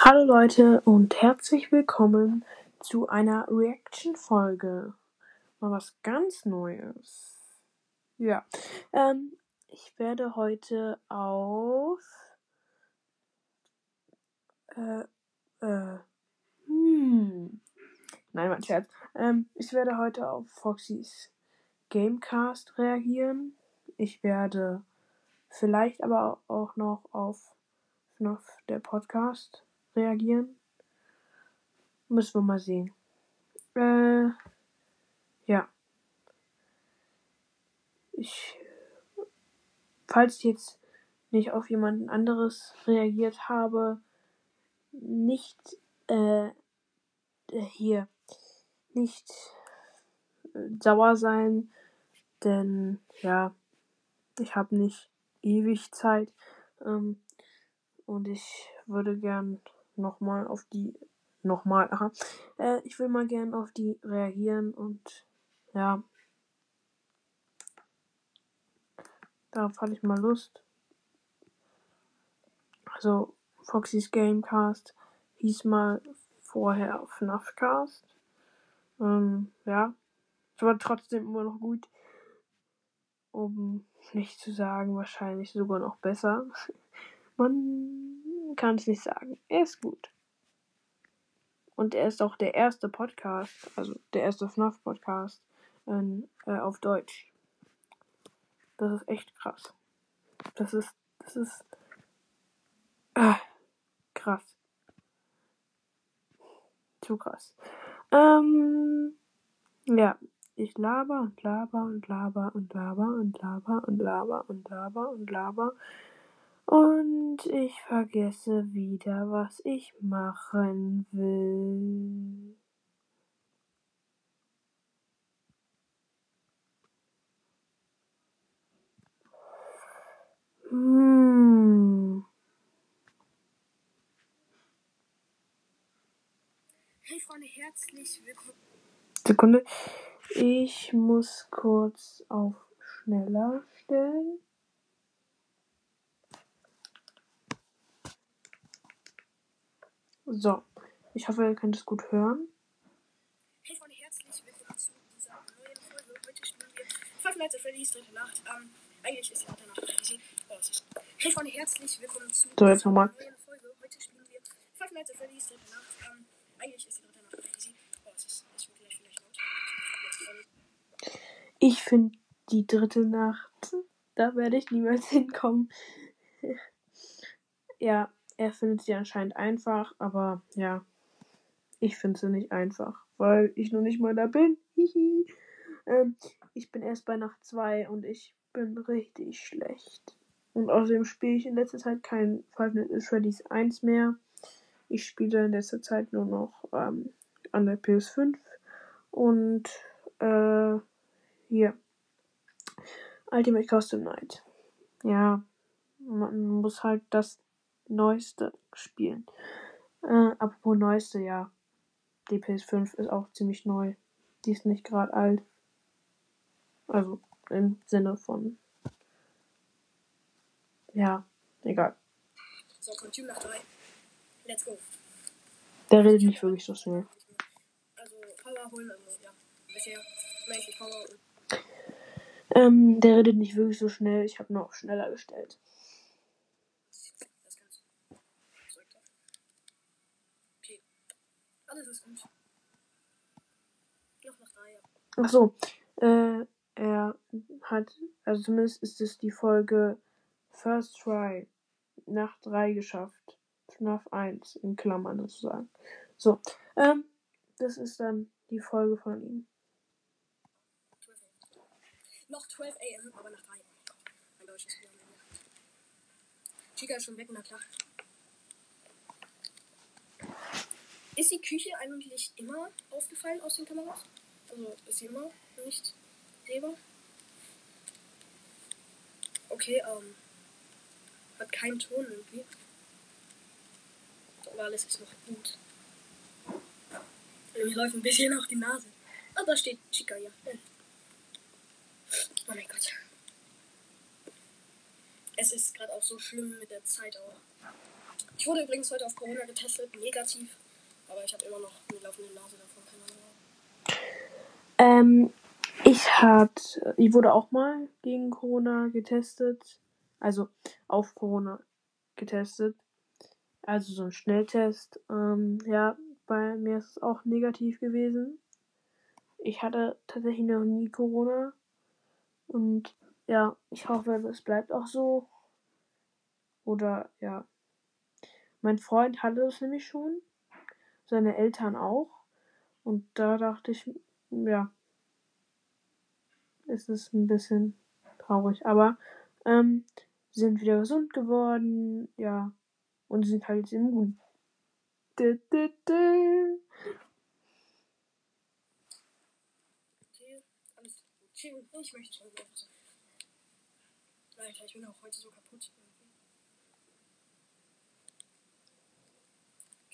Hallo Leute und herzlich willkommen zu einer Reaction-Folge. Mal was ganz Neues. Ja, ähm, ich werde heute auf, äh, äh, hm, nein, mein Scherz. Ähm, ich werde heute auf Foxys Gamecast reagieren. Ich werde vielleicht aber auch noch auf FNAF der Podcast reagieren. Müssen wir mal sehen. Äh, ja. Ich, falls ich jetzt nicht auf jemanden anderes reagiert habe, nicht, äh, hier, nicht äh, sauer sein, denn, ja, ich habe nicht ewig Zeit, ähm, und ich würde gern nochmal auf die, nochmal, aha, äh, ich will mal gern auf die reagieren und ja, darauf hatte ich mal Lust. Also, Foxys Gamecast hieß mal vorher FNAFcast. Ähm, ja, es war trotzdem immer noch gut. Um nicht zu sagen, wahrscheinlich sogar noch besser. Man kann es nicht sagen. Er ist gut. Und er ist auch der erste Podcast, also der erste FNAF-Podcast äh, auf Deutsch. Das ist echt krass. Das ist, das ist ah, krass. Zu krass. Ähm, ja, ich laber und laber und laber und laber und laber und laber und laber und laber. Und ich vergesse wieder, was ich machen will. Hm. Hey Freunde, herzlich willkommen. Sekunde. Ich muss kurz auf schneller stellen. So. Ich hoffe, ihr könnt es gut hören. Hey Freunde, herzlich willkommen zu dieser neuen Folge. Heute spielen wir Five Nights at Freddy's dritte Nacht. Ähm, eigentlich ist die dritte Nacht. Oh, ist- Hey Freunde, herzlich willkommen zu So, jetzt dieser nochmal. neuen Folge. Heute spielen wir Five Nights at Freddy's dritte Nacht. Ähm, eigentlich ist die dritte Nacht easy. Oh, es ist, es wird gleich vielleicht laut. Ich finde die dritte Nacht, da werde ich niemals hinkommen. ja, er findet sie anscheinend einfach, aber ja, ich finde sie nicht einfach, weil ich noch nicht mal da bin. Hihi. ähm, ich bin erst bei Nacht 2 und ich bin richtig schlecht. Und außerdem spiele ich in letzter Zeit kein Five Nights at Freddy's 1 mehr. Ich spiele in letzter Zeit nur noch ähm, an der PS5 und äh, hier. Ultimate Custom Night. Ja, man muss halt das Neueste spielen. Äh, apropos Neueste, ja. Die PS5 ist auch ziemlich neu. Die ist nicht gerade alt. Also im Sinne von. Ja, egal. So, Kostüm nach drei. Let's go. Der redet nicht wirklich so schnell. Also, Power holen, also, ja. Bisher mäßig Power und Ähm, der redet nicht wirklich so schnell. Ich habe noch schneller gestellt. das Ganze. Zeug da. Okay. Alles ist gut. Noch nach drei, ja. Ach so, äh, er hat, also zumindest ist es die Folge First Try nach 3 geschafft. FNAF 1 in Klammern sozusagen. So, ähm, das ist dann die Folge von ihm. 12 AM. Noch 12 AM, aber nach 3. Mein Deutsch ist wieder am Ende. Chica ist schon weg, na klar. Ist die Küche eigentlich immer aufgefallen aus den Kameras? Also ist sie immer nicht sehbar? Okay, ähm. Hat keinen Ton irgendwie. Aber alles ist noch gut. Mir läuft ein bisschen auf die Nase. Ah, da steht Chica, ja. Oh mein Gott. Es ist gerade auch so schlimm mit der Zeit auch. Ich wurde übrigens heute auf Corona getestet, negativ. Aber ich habe immer noch eine laufende Nase davon, keine Ähm, Ahnung. ich hat, ich wurde auch mal gegen Corona getestet. Also auf Corona getestet. Also so ein Schnelltest. Ähm, ja, bei mir ist es auch negativ gewesen. Ich hatte tatsächlich noch nie Corona. Und ja, ich hoffe, es bleibt auch so. Oder ja. Mein Freund hatte es nämlich schon. Seine Eltern auch. Und da dachte ich, ja, ist es ein bisschen traurig. Aber ähm, sie sind wieder gesund geworden, ja. Und sind halt jetzt immun. Alles gut. Chill. Ich möchte schon wieder so. Alter, ich bin auch heute so kaputt. irgendwie.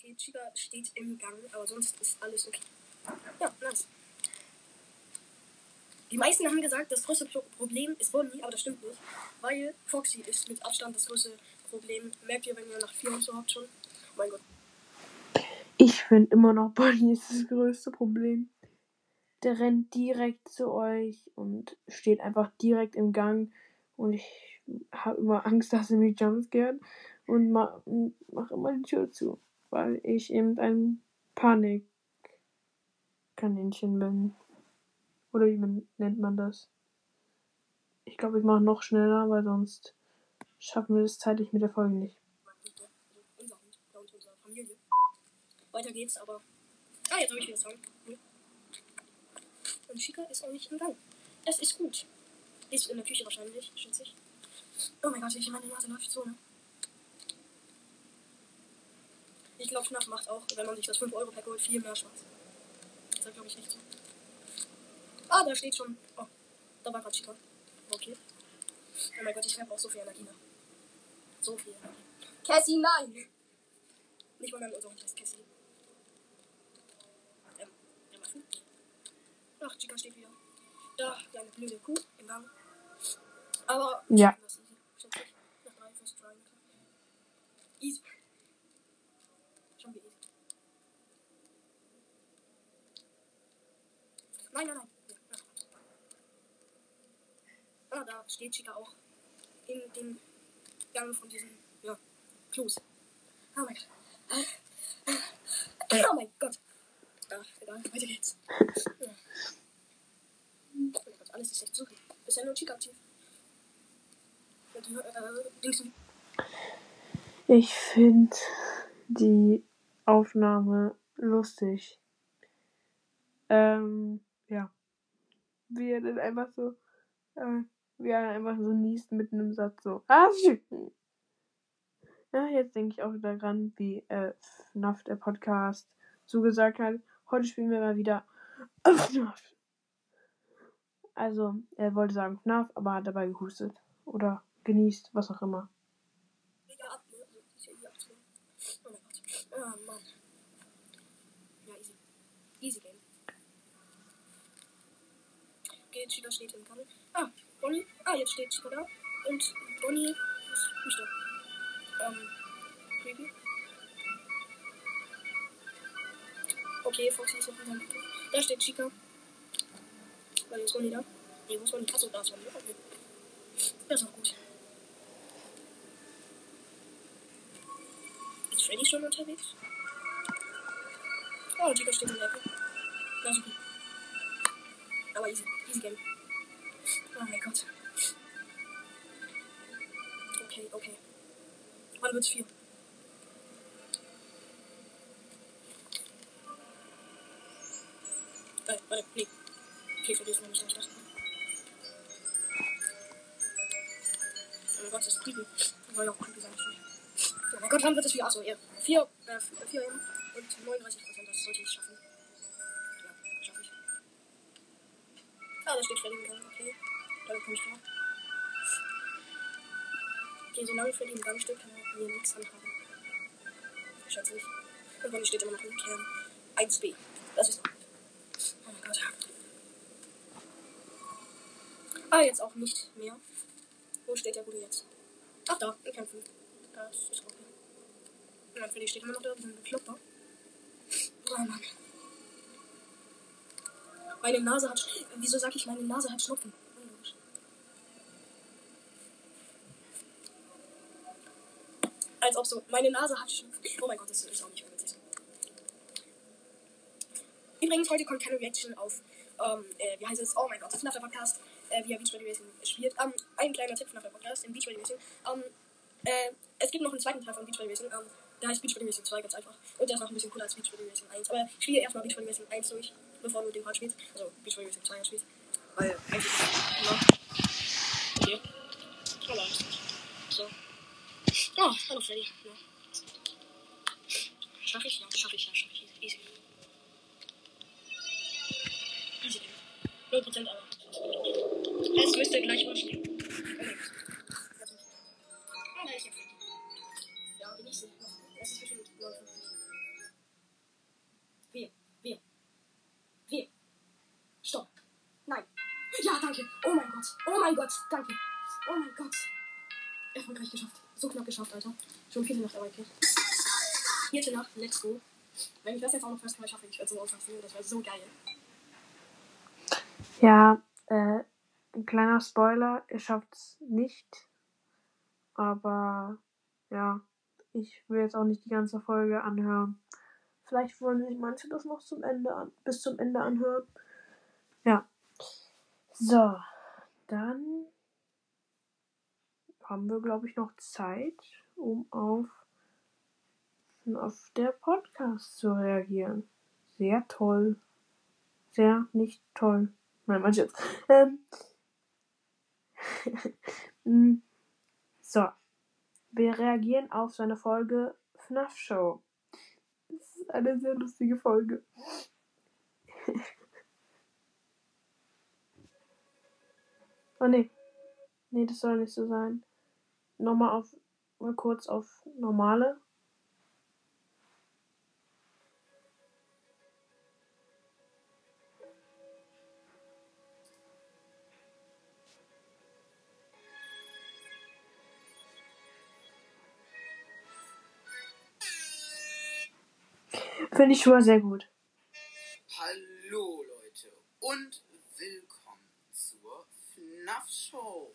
Okay, Chica steht im Gang, aber sonst ist alles okay. Ja, nice. Die meisten haben gesagt, das größte Pro Problem ist Bonnie, aber das stimmt nicht. Weil Foxy ist mit Abstand das größte Problem. Merkt ihr, wenn ihr nach vier und so habt schon? Oh mein Gott. Ich finde immer noch, Bonnie ist das größte Problem. Der rennt direkt zu euch und steht einfach direkt im Gang. Und ich habe immer Angst, dass er mich jumpscared und mache mach immer die Tür zu. Weil ich eben ein Panikkaninchen bin. Oder wie nennt man das? Ich glaube, ich mache noch schneller, weil sonst schaffen wir das zeitlich mit der Folge nicht. Weiter geht's, aber. Ah, jetzt habe ich wieder. Cool. Und Chica ist auch nicht im Gang. Das ist gut. Die ist in der Küche wahrscheinlich, schätze ich. Oh mein Gott, ich meine Nase läuft so, ne? Ich glaube, FNAF macht auch, wenn man sich das 5-Euro-Pack holt, viel mehr Spaß. Das glaube ich nicht so. Ah, da steht schon. Oh, da war gerade Chica. Okay. Oh mein Gott, ich habe auch so viel Energie. Ne? So viel Energie. Cassie, nein! Nicht mal unser Hund heißt Cassie. Ähm, was denn? Ach, Chica steht wieder. Da, kleine blöde Kuh im Gang. Aber. Ja. Das ist easy. Nach drei First Try. Easy. Schon easy. Nein, nein, nein. Ja, da steht Chica auch. In dem Gang von diesen, ja, Klos. Oh mein Gott. Oh mein Gott. Ach, egal, weiter geht's. Ja. Oh mein Gott, alles ist echt super. Bisher nur Chica aktiv. Die, äh. Ich finde die Aufnahme lustig. Ähm, ja. Wie er dann einfach so, äh, wie er einfach so niest mitten im Satz so. Ah. Ja, jetzt denke ich auch wieder dran, wie äh, FNAF, der Podcast, so gesagt hat, heute spielen wir mal wieder FNAF. Also, er wollte sagen FNAF, aber hat dabei gehustet. Oder genießt, was auch immer. Mega ab, ne? Also, ist ja hier abzunehmen. Oh mein Gott. Oh Mann. Ja, easy. Easy Game. Okay, Chica steht im Gang. Ah, Bonnie. Ah, jetzt steht Chica da. Und Bonnie ist nicht da. Ähm, creepy. Okay, Foxy ist in seinem Auto. Da steht Chica. Weil ist Bonnie da? Nee, wo ist Bonnie? Achso, da ist Bonnie. Okay. Das ist auch gut. Ist Freddy schon unterwegs? Oh, Chica steht in der Ecke. Na super. Aber easy. Easy Game. Oh mein Gott. Okay, okay. Wann wird's vier? Äh, warte, nee. Okay, für das noch nicht anschließen. Oh mein Gott, das ist creepy. Das soll creepy sein. Oh Gott, wann wird es vier? Achso, ja. Vier, äh, vier M und 39 Prozent. Das sollte ich schaffen. Ja, schaffe ich. Ah, da steht Freddy Gang. Okay. Damit komme ich klar. Okay, solange Freddy im Gang steht, kann er mir nichts anhaben. Schätze ich. Und Bonnie steht immer noch im Kern. 1b. Das ist gut. Oh mein Gott. Ah, jetzt auch nicht mehr. Wo steht der Gute jetzt? Ach, da, im Kämpfen. Das ist okay. Freddy steht immer noch da, ein Bekloppter. Oh Mann. Meine Nase hat. Sch- Wieso sag ich, meine Nase hat Schnupfen? Als ob so, meine Nase hat Schnupfen. Oh mein Gott, das ist auch nicht witzig. Übrigens, heute kommt keine Reaction auf, ähm, äh, wie heißt es? Oh mein Gott, FNAF der Podcast, äh, wie er Beach Body Racing spielt. Ähm, ein kleiner Tipp FNAF der Podcast, in Beach Body Racing. Ähm, äh, es gibt noch einen zweiten Teil von Beach Body Racing, ähm, der heißt Beach Body Racing 2, ganz einfach. Und der ist noch ein bisschen cooler als Beach Body Racing 1. Aber spiele erstmal Beach Body Racing 1 durch, bevor du den Part spielst. Also Beach Body Racing 2 spielst. Weil eigentlich ist ja. Okay. Aber. So. Oh, hallo Freddy. Ja. Schaff ich? Ja, schaff ich, ja, schaff ich. Easy. Easy, Digga. 0% aber. Es müsste gleich mal stehen. Oh mein Gott. Danke. Oh mein Gott. Erfolgreich geschafft. So knapp geschafft, Alter. Schon vierte Nacht dabei, okay. Vierte Nacht, let's go. Wenn ich das jetzt auch noch fast mal schaffe, ich werde so ausrasten. Das wäre so geil. Ja, äh, ein kleiner Spoiler, ihr schafft's nicht. Aber ja, ich will jetzt auch nicht die ganze Folge anhören. Vielleicht wollen sich manche das noch zum Ende an, bis zum Ende anhören. Ja. So, dann haben wir, glaube ich, noch Zeit, um auf, auf der Podcast zu reagieren. Sehr toll. Sehr nicht toll. Nein, manche jetzt. Ähm. Mm, so. Wir reagieren auf seine Folge FNAF Show. Das ist eine sehr lustige Folge. oh nee. Nee, das soll nicht so sein. Nochmal auf, mal kurz auf normale. Finde ich schon mal sehr gut. Hallo Leute und FNAF Show.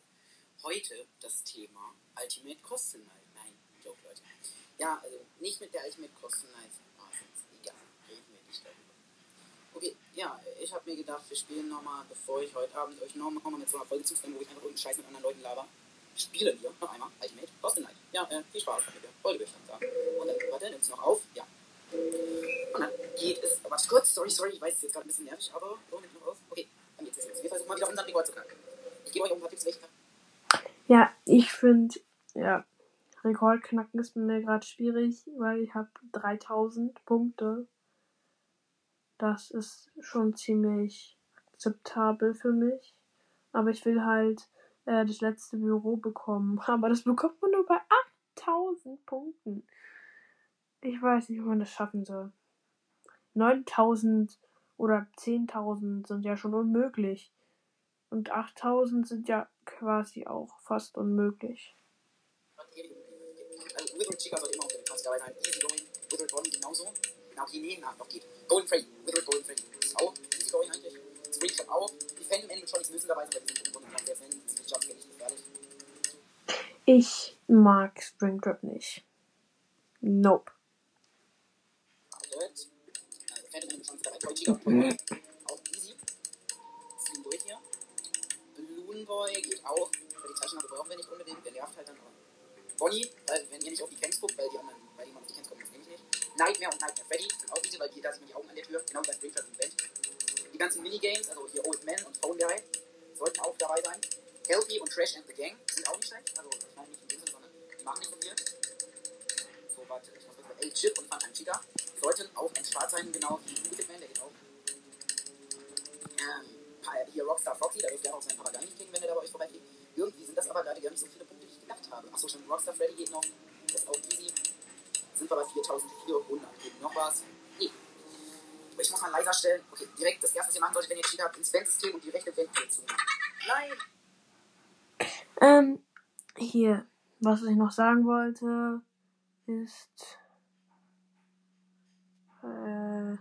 Heute das Thema Ultimate Custom Night. Nein, Joke Leute. Ja, also nicht mit der Ultimate Custom Night. Ah, egal, reden wir nicht darüber. Okay, ja, ich habe mir gedacht, wir spielen nochmal, bevor ich heute Abend euch nochmal noch mal mit so einer Folge zuspammen, wo ich einfach irgendeinen Scheiß mit anderen Leuten laber. Spielen wir noch einmal Ultimate Custom Night. Ja, äh, viel Spaß damit. Heute würde ich sagen. Und dann, warte, nimmt's noch auf? Ja. Und dann geht es. Warte kurz, sorry, sorry, ich weiß, es ist jetzt gerade ein bisschen nervig, aber. Oh, nimmt noch auf. Okay, dann geht's jetzt. Wir versuchen mal wieder unseren Rekord zu knacken. Ja, ich finde, ja, Rekordknacken ist mir gerade schwierig, weil ich habe 3000 Punkte. Das ist schon ziemlich akzeptabel für mich. Aber ich will halt äh, das letzte Büro bekommen. Aber das bekommt man nur bei 8000 Punkten. Ich weiß nicht, wie man das schaffen soll. 9000 oder 10.000 sind ja schon unmöglich. Und 8000 sind ja quasi auch fast unmöglich. Also, Wither Chica sollte immer auf der Taste dabei sein. Easy going. Wither Bonnie genauso. Na, okay, nee, na, noch geht. Golden Freddy. Wither Golden Freddy. Ist auch eigentlich. Screenshot auch. Die Phantom Animatronics müssen dabei sein, weil die sind im Grunde genommen die Screenshots finde ich gefährlich. Ich mag Springtrap nicht. Nope. Also, Phantom Animatronics dabei. Toy Chica und Toy Bonnie. Auch easy. Ziehen durch hier. Balloon Boy geht auch. Weil die Taschenlampe brauchen wir nicht unbedingt. Der nervt halt dann auch. Bonnie, weil wenn ihr nicht auf die Cams guckt, weil die anderen, weil die man auf die Cams guckt, das nehme ich nicht. Nightmare und Nightmare Freddy sind auch easy, weil die, da sieht man die Augen an der Tür, genau wie bei Springtrap im Event. Die ganzen Minigames, also hier Old Man und Phone Guy, sollten auch dabei sein. Healthy und Trash and the Gang sind auch nicht schlecht. Also ich meine nicht in dem Sinne, sondern die machen nicht so viel. So, warte, ich muss kurz. El Chip und Funtime Chica sollten auch ein Start sein, genau wie Music Man, der geht auch. Ähm, hier Rockstar Foxy, da dürft ihr auch seinen Papagei nicht kriegen, wenn er da bei euch vorbeifliegt. Irgendwie sind das aber gerade gar nicht so viele Punkte, die ich gedacht habe. Achso, schon Rockstar Freddy geht noch. Das ist auch easy. Sind wir bei 4400. Geht noch was? Nee. Ich muss mal leiser stellen. Okay, direkt das erste, was ihr machen solltet, wenn ihr Cheater habt, ins Fansystem und die rechte Vent-Tür zu. Nein! Ähm, hier. Was ich noch sagen wollte, ist. Äh.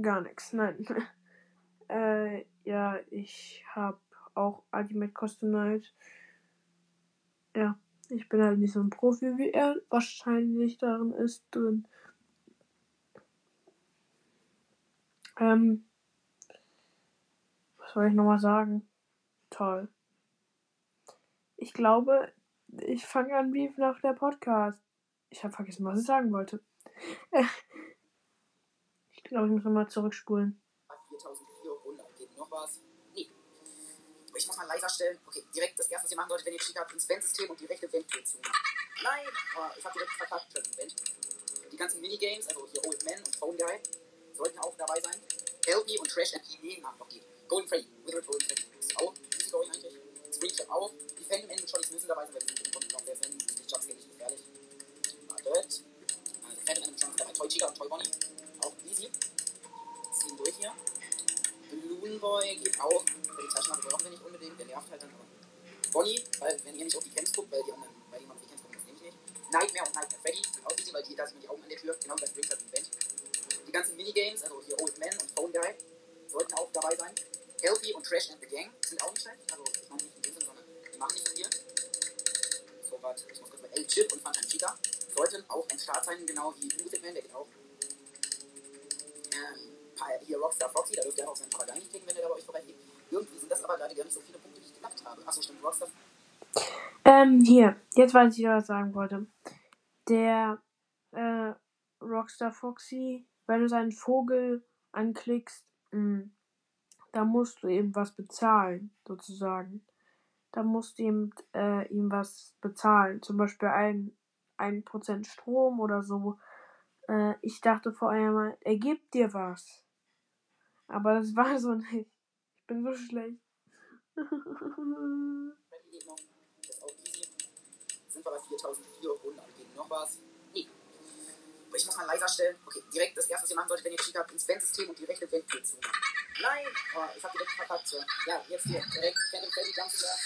Gar nichts, nein. äh, ja, ich habe auch Ultimate Custom Night. Ja, ich bin halt nicht so ein Profi wie er wahrscheinlich darin ist drin. Ähm, was soll ich nochmal sagen? Toll. Ich glaube, ich fange an wie nach der Podcast. Ich habe vergessen, was ich sagen wollte. ich glaube, ich muss nochmal zurückspulen. 4400. Was? Nee. Ich muss mal leiser stellen. Okay, direkt das erste, was ihr machen solltet, wenn ihr Cheat habt, ins Vent-System und die rechte Venttür zu. Nein! Oh, ich habe direkt verkackt. Die ganzen Minigames, also hier Old Man und Phone Guy, sollten auch dabei sein. LP und Trash and die haben noch die. Golden Freddy, Withered Golden Freddy. Ist auch easy going eigentlich. Screenshot auch. Die Phantom End und Johnny's müssen dabei sein, weil die sind im Grunde genommen sehr selten. Die Jumpscare nicht gefährlich. Wartet. Also Phantom End und Johnny's dabei. Toy Chica und Toy Bonnie. Auch easy. Ziehen durch hier. Balloon Boy geht auch. Für die Taschenlampe brauchen wir nicht unbedingt. Der nervt halt dann aber. Bonnie, weil wenn ihr nicht auf die Camps guckt, weil die anderen, weil jemand auf die Camps guckt, das nehme ich nicht. Nightmare und Nightmare Freddy sind auch easy, weil die, da sind die Augen an der Tür. Genau wie bei Springfield im Event. Die ganzen Minigames, also hier Old Man und Phone Guy, sollten auch dabei sein. Healthy und Trash and the Gang sind auch nicht schlecht. Also, ich meine nicht in dem Sinne, sondern die machen nicht so viel. So, warte, ich muss kurz bei El Chip und Phantom Cheetah sollten auch ein Start sein, genau wie Music Man, der geht auch. Hier Rockstar Foxy, da dürft ihr auch seinen Papagei nicht wenn der da bei euch vorbeigeht. Irgendwie sind das aber gerade gar nicht so viele Punkte, die ich gemacht habe. Achso, stimmt, Rockstar. Ähm, hier, jetzt weiß ich, was ich sagen wollte. Der, äh, Rockstar Foxy, wenn du seinen Vogel anklickst, mh, da musst du eben was bezahlen, sozusagen. Da musst du ihm, äh, ihm was bezahlen. Zum Beispiel ein, ein Prozent Strom oder so. Äh, ich dachte vorher mal, er gibt dir was. Aber das war so nicht. Ich bin so schlecht. Sind wir bei 4400. Geht noch was? Nee. Aber ich muss mal leiser stellen. Okay, direkt das erste, was ihr machen solltet, wenn ihr Cheat habt, ins Vent-System und die rechte Venttür zu. Nein! Oh, ich hab direkt verkackt. So. Ja, jetzt hier. Direkt Phantom Freddy Jumpscare.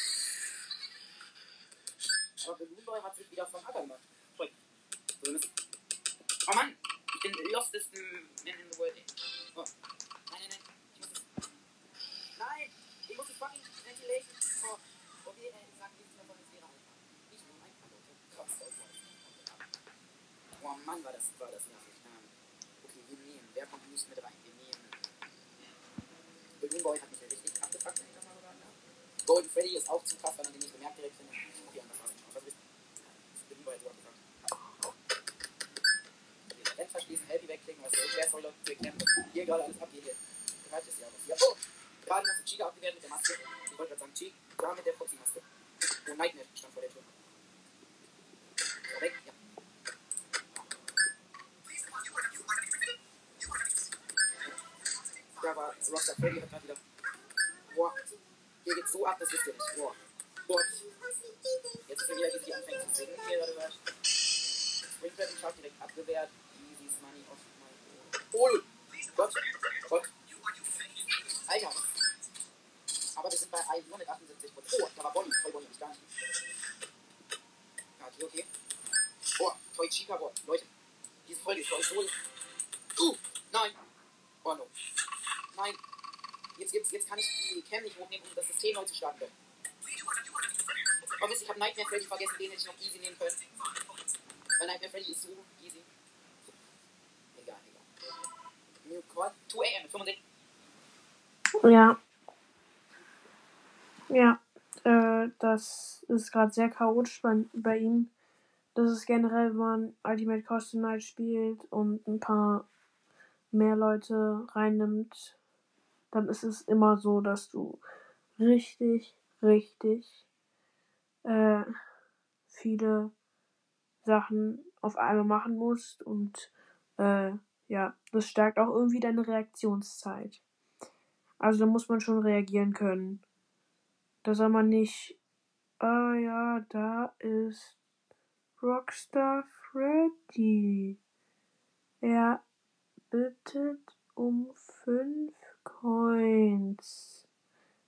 Aber Balloon Boy hat sich wieder vom Acker gemacht. Müssen- Oh Mann! Ich bin lostest Man in the World. Oh. Oh Mann, war das, war das nervig. Okay, wir nehmen. Wer kommt nicht mit rein? Wir nehmen. Balloon Boy hat mich richtig abgefuckt, wenn ich das so darf. Golden Freddy ist auch zu krass, weil man den nicht bemerkt direkt findet. Okay, und das war's. Was ist Balloon Boy hat so abgefuckt. Okay, Rent verschließen, Helpy wegklicken, was soll ich? Wer soll Leute erklären, was hier gerade alles abgeht hier? Bereit ist ja was. Ja, oh! Gerade hast du Chica abgewehrt mit der Maske. Ich wollte gerade sagen, Chica, mit der Foxy-Maske. Oh, Nightmare stand vor der Tür. So, weg, ja. Da war Rockstar Freddy hat gerade wieder. Boah, hier geht's so ab, das wisst ihr nicht. Boah. Jetzt ist er wieder, wie sie anfängt zu singen. Hier gerade hört. Springtrap und Schaft direkt abgewehrt. Easy's Money off my. Oh! Gott. Gott. Alter. Aber wir sind bei 178 Prozent. Oh, da war Bonnie. Toy Bonnie ich gar nicht. Ja, okay, okay. Oh, Toy Chica, boah. Leute. Diese Folge ist euch so. Uh, nein. Oh no. Nein. Jetzt, jetzt, jetzt kann ich die Cam nicht hochnehmen, um das System neu zu starten. Oh Mist, ich habe Nightmare Freddy vergessen, den hätte ich noch easy nehmen können. Weil Nightmare Freddy ist so easy. Egal, egal. New Quad 2 AM, 65. Ja. Ja. Äh, das ist gerade sehr chaotisch bei, bei ihm. Das ist generell, wenn man Ultimate Custom Night spielt und ein paar mehr Leute reinnimmt, dann ist es immer so, dass du richtig, richtig äh, viele Sachen auf einmal machen musst und äh, ja, das stärkt auch irgendwie deine Reaktionszeit. Also da muss man schon reagieren können. Da soll man nicht, ah ja, da ist Rockstar Freddy. Er bittet um fünf Coins.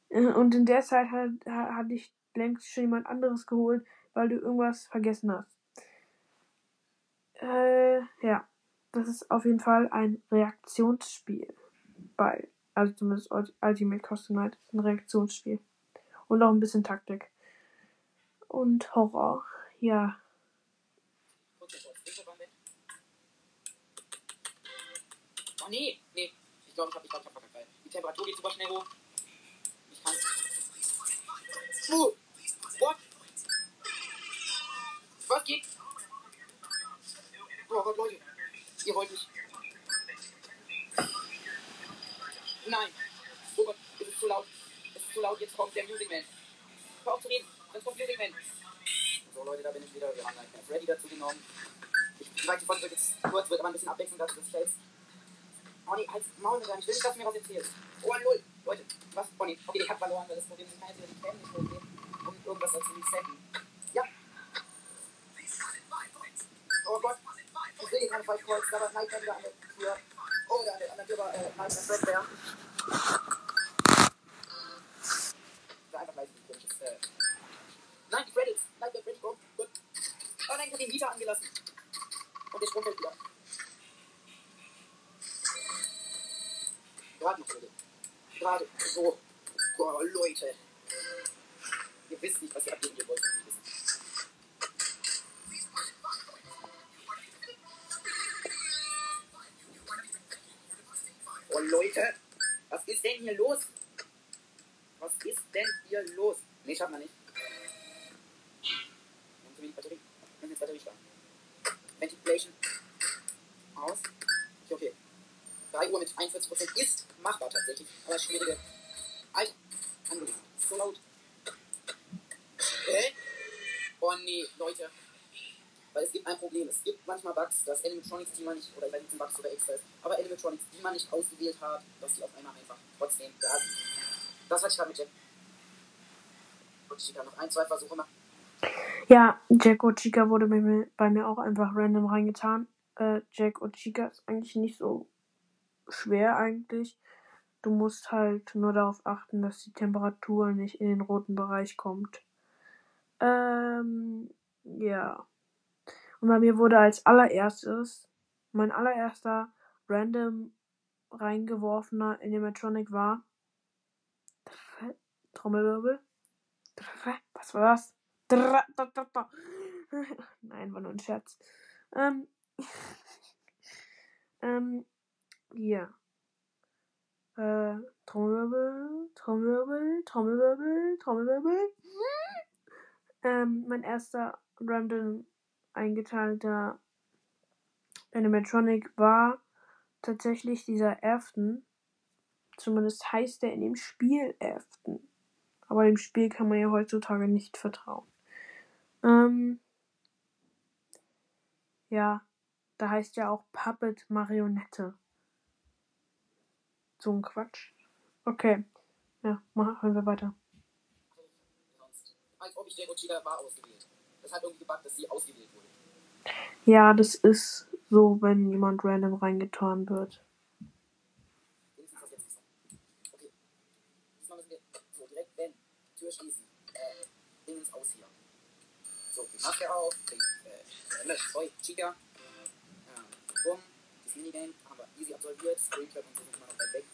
Äh, Und in der Zeit hat, hat, dich längst schon jemand anderes geholt, weil du irgendwas vergessen hast. Äh, ja. Das ist auf jeden Fall ein Reaktionsspiel. bei, also zumindest Ultimate Custom Night ist ein Reaktionsspiel. Und auch ein bisschen Taktik. Und Horror, ja. Oh nee, nee. Ich glaube, ich habe ich glaub, ich hab Temperatur geht super schnell hoch. Ich kann. Uh, what? Was geht? Oh Gott, Leute. Ihr wollt mich. Nein. Oh Gott, es ist zu laut. Es ist zu laut. Jetzt kommt der Music Man. Hör auf zu reden. Jetzt kommt Music Man. So, Leute, da bin ich wieder. Wir haben gleich Freddy dazu genommen. Ich weiß, die Folge wird jetzt kurz, wird aber ein bisschen abwechselnd, dass ich jetzt Oh nee, halt Maul mit Ich will nicht, dass du mir was erzählst. Oh, null. Leute, was? Oh nee, okay, ich hab verloren, weil das Problem ist, ich kann jetzt wieder die Cam nicht und irgendwas dazu resetten. Ja. Oh Gott. Ich hier keine falsch kreuzen, aber Nike wieder an der Tür. Oh, der an der, an der Tür war äh, Nike und Red Bear. War einfach leise, wie komisches, äh. Nein, die Credits. Nike, der Credits, gut. Oh nein, ich hab den Mieter angelassen. Und der Strom fällt wieder. Gerade noch, Leute. Gerade so. Oh, Leute. Ihr wisst nicht, was ihr abgeben wollt. Oh, Leute. Was ist denn hier los? Was ist denn hier los? Nee, schaffen wir nicht. Wir haben zu wenig Batterie. Wir müssen jetzt Batterie sparen. Ventilation. Aus. Okay, okay. 3 Uhr mit 41% ist machbar tatsächlich, aber schwierige. Alter. So laut. Hä? Oh nee, Leute. Weil es gibt ein Problem. Es gibt manchmal Bugs, dass Animatronics, die man nicht, oder nicht, ob Bugs oder extra ist, aber Animatronics, die man nicht ausgewählt hat, dass die auf einmal einfach trotzdem da sind. Das hatte ich gerade mit Jack. Und ich noch ein, zwei Versuche machen. Ja, Jack Chica wurde bei mir, bei mir auch einfach random reingetan. Äh, Jack Chica ist eigentlich nicht so schwer eigentlich. Du musst halt nur darauf achten, dass die Temperatur nicht in den roten Bereich kommt. Ähm, ja. Und bei mir wurde als allererstes, mein allererster random reingeworfener Animatronic war Trommelwirbel. Was war das? Nein, war nur ein Scherz. Ähm, ähm, hier. Äh, Trommelwirbel, Trommelwirbel, Trommelwirbel, Trommelwirbel. Ähm, mein erster random eingeteilter Animatronic war tatsächlich dieser Afton. Zumindest heißt er in dem Spiel Afton. Aber dem Spiel kann man ja heutzutage nicht vertrauen. Ähm, ja, da heißt ja auch Puppet Marionette. So ein Quatsch. Okay. Ja, machen wir weiter. Sonst. Als ob ich Jack Chica war ausgewählt. Das hat irgendwie gebackt, dass sie ausgewählt wurde. Ja, das ist so, wenn jemand random reingetan wird. Okay. Diesmal müssen wir so direkt, wenn, Tür schließen. Äh, Dingens aus hier. So, die Maske auf, den, äh, äh, sorry, Chica. Ja, bumm, das Minigame haben wir easy absolviert. Screenclub und so weit weg.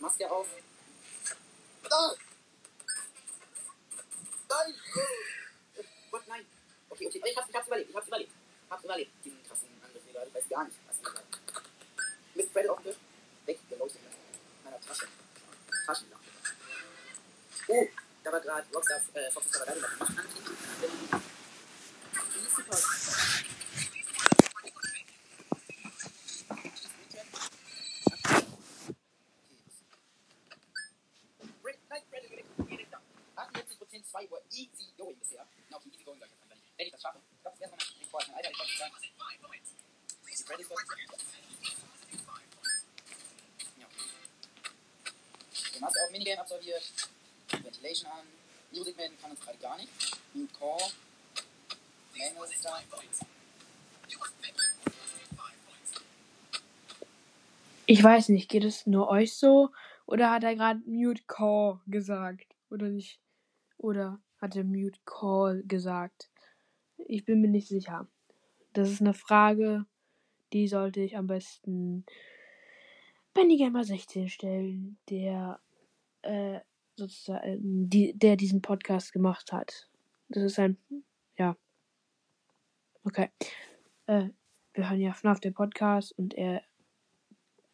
Maske auf. Ah! Nein! Oh Gott, nein! Okay, okay, ich hab's, ich hab's überlebt, ich hab's überlebt. Hab's überlebt, diesen krassen Angriff hier gerade. Ich weiß gar nicht, was ich gerade. Mist, Credit auf den Tisch. Weggeleuchtet mit meiner Tasche. Taschenlampe. Oh, da war gerade Rockstar, äh, Fox Star Diamond gemacht. Anti. Die ist super. Easy going bisher. Na, okay, easy going sag ich jetzt einfach nicht. Wenn ich das schaffe, ich glaube, das erste Mal mein Rekord, mein Alter, ich wollte sagen. Die ist Ja. Du hast auch Minigame absolviert. Ventilation an. Music Man kann uns gerade gar nicht. New Call. Manual ist da. Ich weiß nicht, geht es nur euch so? Oder hat er gerade Mute Call gesagt? Oder nicht? Oder hat er Mute Call gesagt? Ich bin mir nicht sicher. Das ist eine Frage, die sollte ich am besten Benny Gamer 16 stellen, der äh, sozusagen, die, der diesen Podcast gemacht hat. Das ist ein, ja. Okay. Äh, wir hören ja FNAF den Podcast und er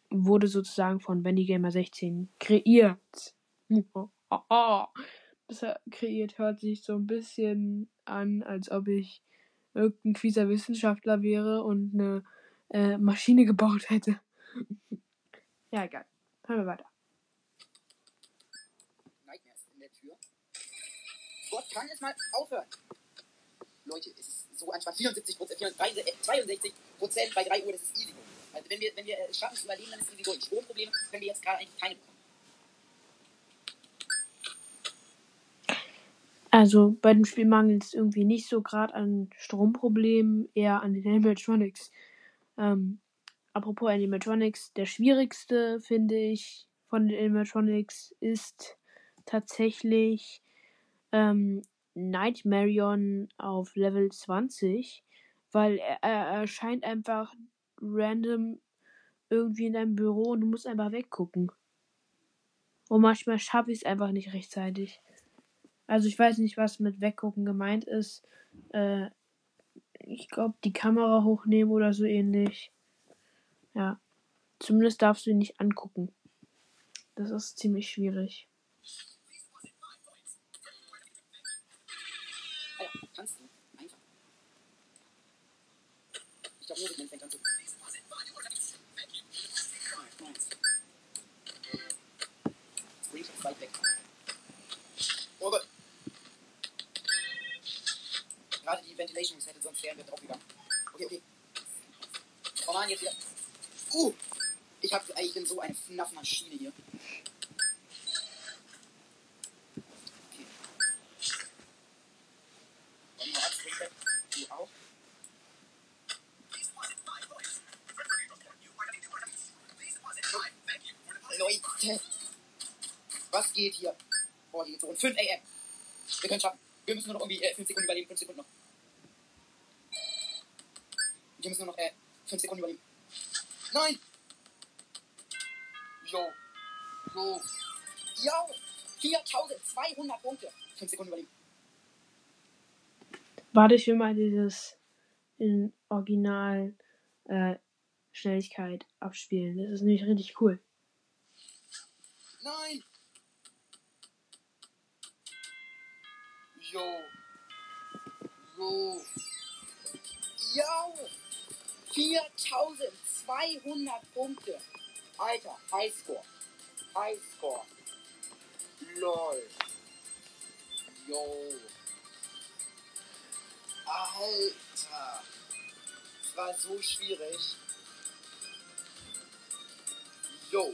wurde sozusagen von Benny Gamer 16 kreiert. Kreiert hört sich so ein bisschen an, als ob ich irgendein fieser Wissenschaftler wäre und eine äh, Maschine gebaut hätte. ja, egal. Hören wir weiter. In der Tür. Gott kann es mal aufhören. Leute, es ist so anspannend. 74 Prozent, 62 Prozent bei 3 Uhr, das ist easy. Also wenn wir, wenn wir es schaffen zu überleben, dann ist es easy. Stromprobleme können wir jetzt gerade eigentlich keine bekommen. Also bei dem Spiel mangelt es irgendwie nicht so gerade an Stromproblemen, eher an den Animatronics. Ähm, apropos Animatronics, der schwierigste, finde ich, von den Animatronics ist tatsächlich ähm, Nightmarion auf Level 20, weil er, er erscheint einfach random irgendwie in deinem Büro und du musst einfach weggucken. Und manchmal schaffe ich es einfach nicht rechtzeitig. Also ich weiß nicht, was mit weggucken gemeint ist. Äh, ich glaube, die Kamera hochnehmen oder so ähnlich. Ja. Zumindest darfst du ihn nicht angucken. Das ist ziemlich schwierig. Ich glaube, nur Sigmund fängt an zu. Nice. Screenshot 2 weg. Oh Gott. Gerade die Ventilation Reset, sonst wären wir draufgegangen. Okay, okay. Oh Mann, jetzt wieder. Uh! Ich, hab, ich bin so eine FNAF-Maschine hier. Leute! Was geht hier? Oh, hier geht's so. Und 5 AM. Wir können schaffen. Wir müssen nur noch irgendwie äh, 5 Sekunden überleben. 5 Sekunden noch. Wir müssen nur noch äh, 5 Sekunden überleben. Nein! Jo. Jo. Jo! 4200 Punkte. 5 Sekunden überleben. Warte, ich will mal dieses in Original äh, Schnelligkeit abspielen. Das ist nämlich richtig cool. Nein! Jo. Jo. Jo. 4200 Punkte. Alter, Highscore. Highscore. Lol. Jo. Alter. Das war so schwierig. Jo.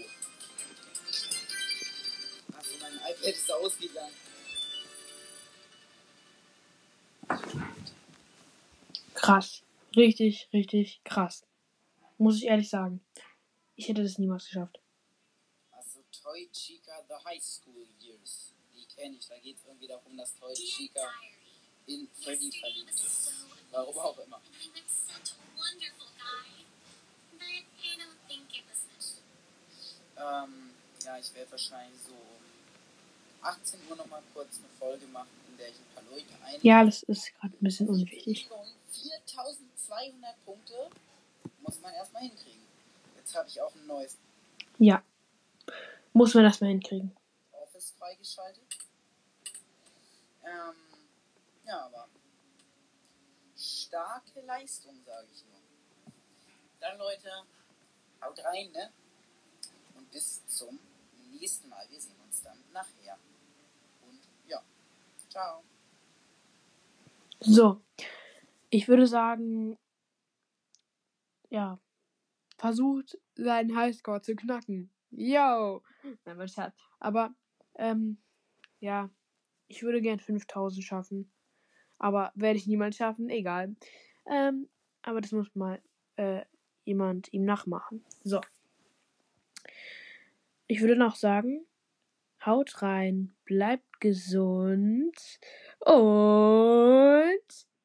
Also mein iPad ist ausgegangen. Krass. Richtig, richtig krass. Muss ich ehrlich sagen. Ich hätte das niemals geschafft. Also Toy Chica The High School Years. Die kenne ich. Da geht es irgendwie darum, dass Toy Chica in Freddy verliebt ist. Warum auch immer. He was such a wonderful guy. But I don't think it was much. Ähm, ja, ich werde wahrscheinlich so um 18 Uhr nochmal kurz eine Folge machen, in der ich ein paar Leute ein. Ja, das ist gerade ein bisschen unwichtig. 4200 Punkte muss man erstmal hinkriegen. Jetzt habe ich auch ein neues Ja. Muss man das mal hinkriegen. Office freigeschaltet. Ähm, ja, aber starke Leistung, sage ich nur. Dann, Leute, haut rein, ne? Und bis zum nächsten Mal. Wir sehen uns dann nachher. Und ja, ciao. So. Ich würde sagen, ja, versucht seinen Highscore zu knacken. Yo! Nein, mein Scherz. Aber, ähm, ja, ich würde gern 5000 schaffen. Aber werde ich niemals schaffen, egal. Ähm, aber das muss mal äh, jemand ihm nachmachen. So. Ich würde noch sagen, haut rein, bleibt gesund und